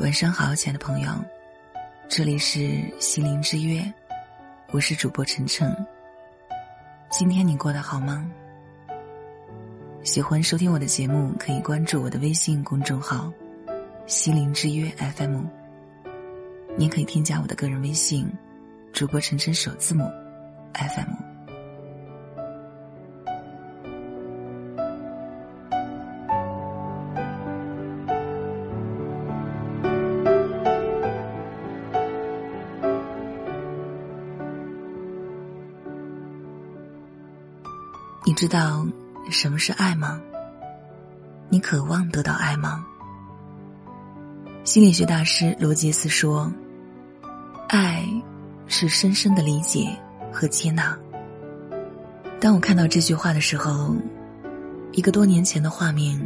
晚上好，亲爱的朋友，这里是心灵之约，我是主播晨晨。今天你过得好吗？喜欢收听我的节目，可以关注我的微信公众号“心灵之约 FM”。您可以添加我的个人微信“主播晨晨”首字母 “FM”。知道什么是爱吗？你渴望得到爱吗？心理学大师罗杰斯说：“爱是深深的理解和接纳。”当我看到这句话的时候，一个多年前的画面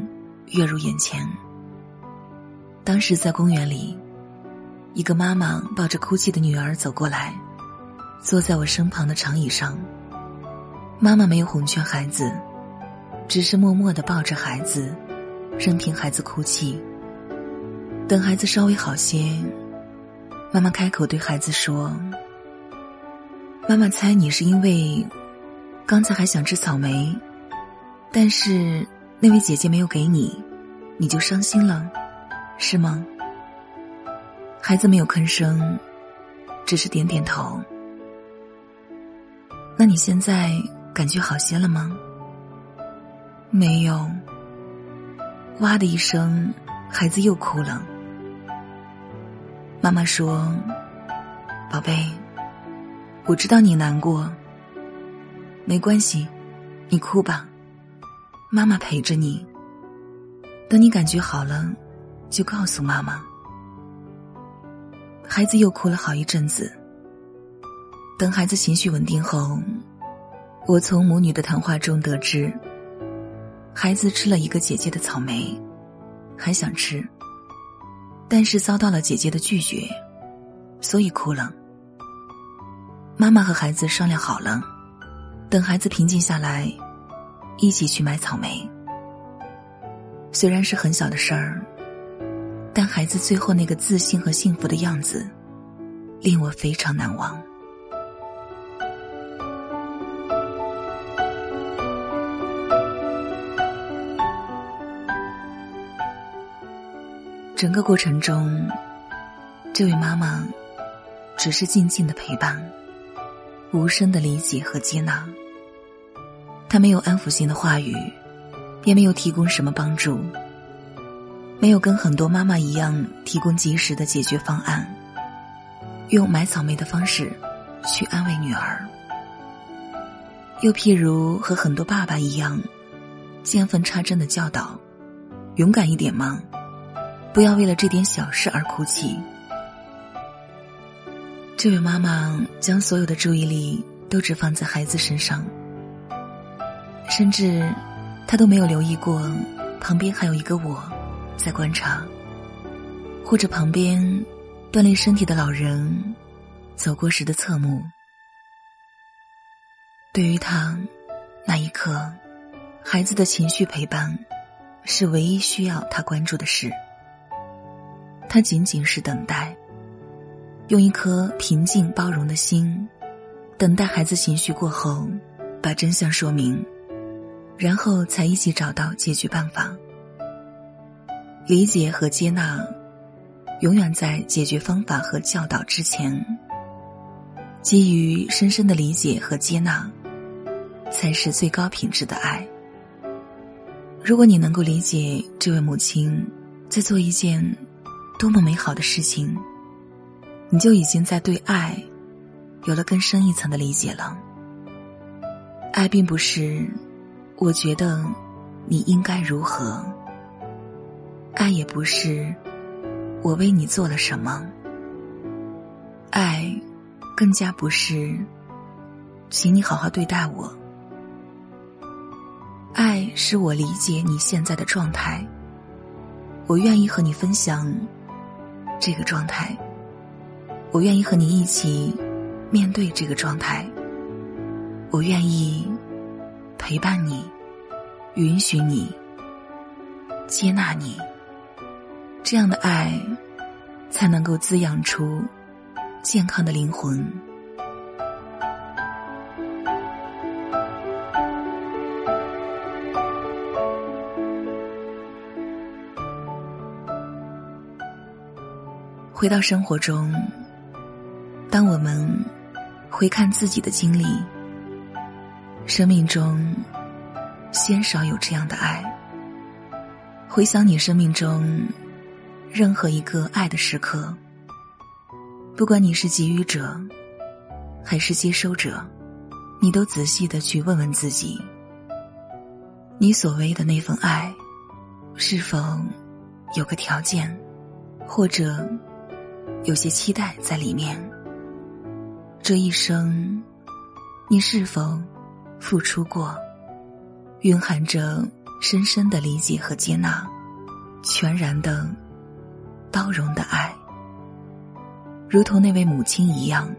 跃入眼前。当时在公园里，一个妈妈抱着哭泣的女儿走过来，坐在我身旁的长椅上。妈妈没有哄劝孩子，只是默默的抱着孩子，任凭孩子哭泣。等孩子稍微好些，妈妈开口对孩子说：“妈妈猜你是因为刚才还想吃草莓，但是那位姐姐没有给你，你就伤心了，是吗？”孩子没有吭声，只是点点头。那你现在？感觉好些了吗？没有。哇的一声，孩子又哭了。妈妈说：“宝贝，我知道你难过。没关系，你哭吧，妈妈陪着你。等你感觉好了，就告诉妈妈。”孩子又哭了好一阵子。等孩子情绪稳定后。我从母女的谈话中得知，孩子吃了一个姐姐的草莓，还想吃，但是遭到了姐姐的拒绝，所以哭了。妈妈和孩子商量好了，等孩子平静下来，一起去买草莓。虽然是很小的事儿，但孩子最后那个自信和幸福的样子，令我非常难忘。整个过程中，这位妈妈只是静静的陪伴，无声的理解和接纳。她没有安抚性的话语，也没有提供什么帮助，没有跟很多妈妈一样提供及时的解决方案，用买草莓的方式去安慰女儿。又譬如和很多爸爸一样，见缝插针的教导：勇敢一点吗？不要为了这点小事而哭泣。这位妈妈将所有的注意力都只放在孩子身上，甚至她都没有留意过旁边还有一个我在观察，或者旁边锻炼身体的老人走过时的侧目。对于他，那一刻，孩子的情绪陪伴是唯一需要他关注的事。他仅仅是等待，用一颗平静包容的心，等待孩子情绪过后，把真相说明，然后才一起找到解决办法。理解和接纳，永远在解决方法和教导之前。基于深深的理解和接纳，才是最高品质的爱。如果你能够理解这位母亲在做一件。多么美好的事情，你就已经在对爱有了更深一层的理解了。爱并不是我觉得你应该如何，爱也不是我为你做了什么，爱更加不是请你好好对待我。爱是我理解你现在的状态，我愿意和你分享。这个状态，我愿意和你一起面对这个状态。我愿意陪伴你，允许你，接纳你。这样的爱才能够滋养出健康的灵魂。回到生活中，当我们回看自己的经历，生命中鲜少有这样的爱。回想你生命中任何一个爱的时刻，不管你是给予者还是接收者，你都仔细的去问问自己：你所谓的那份爱，是否有个条件，或者？有些期待在里面。这一生，你是否付出过，蕴含着深深的理解和接纳，全然的包容的爱，如同那位母亲一样，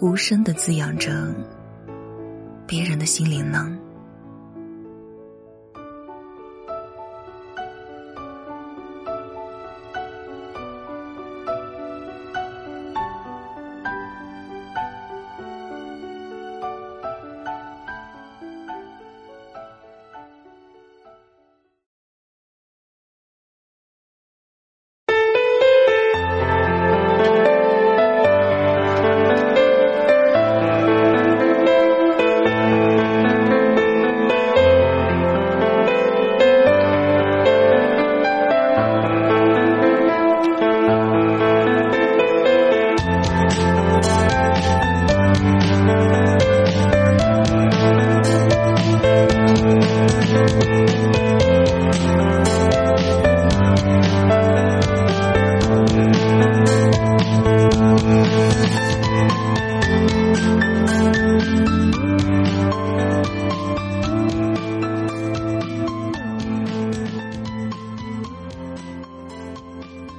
无声的滋养着别人的心灵呢？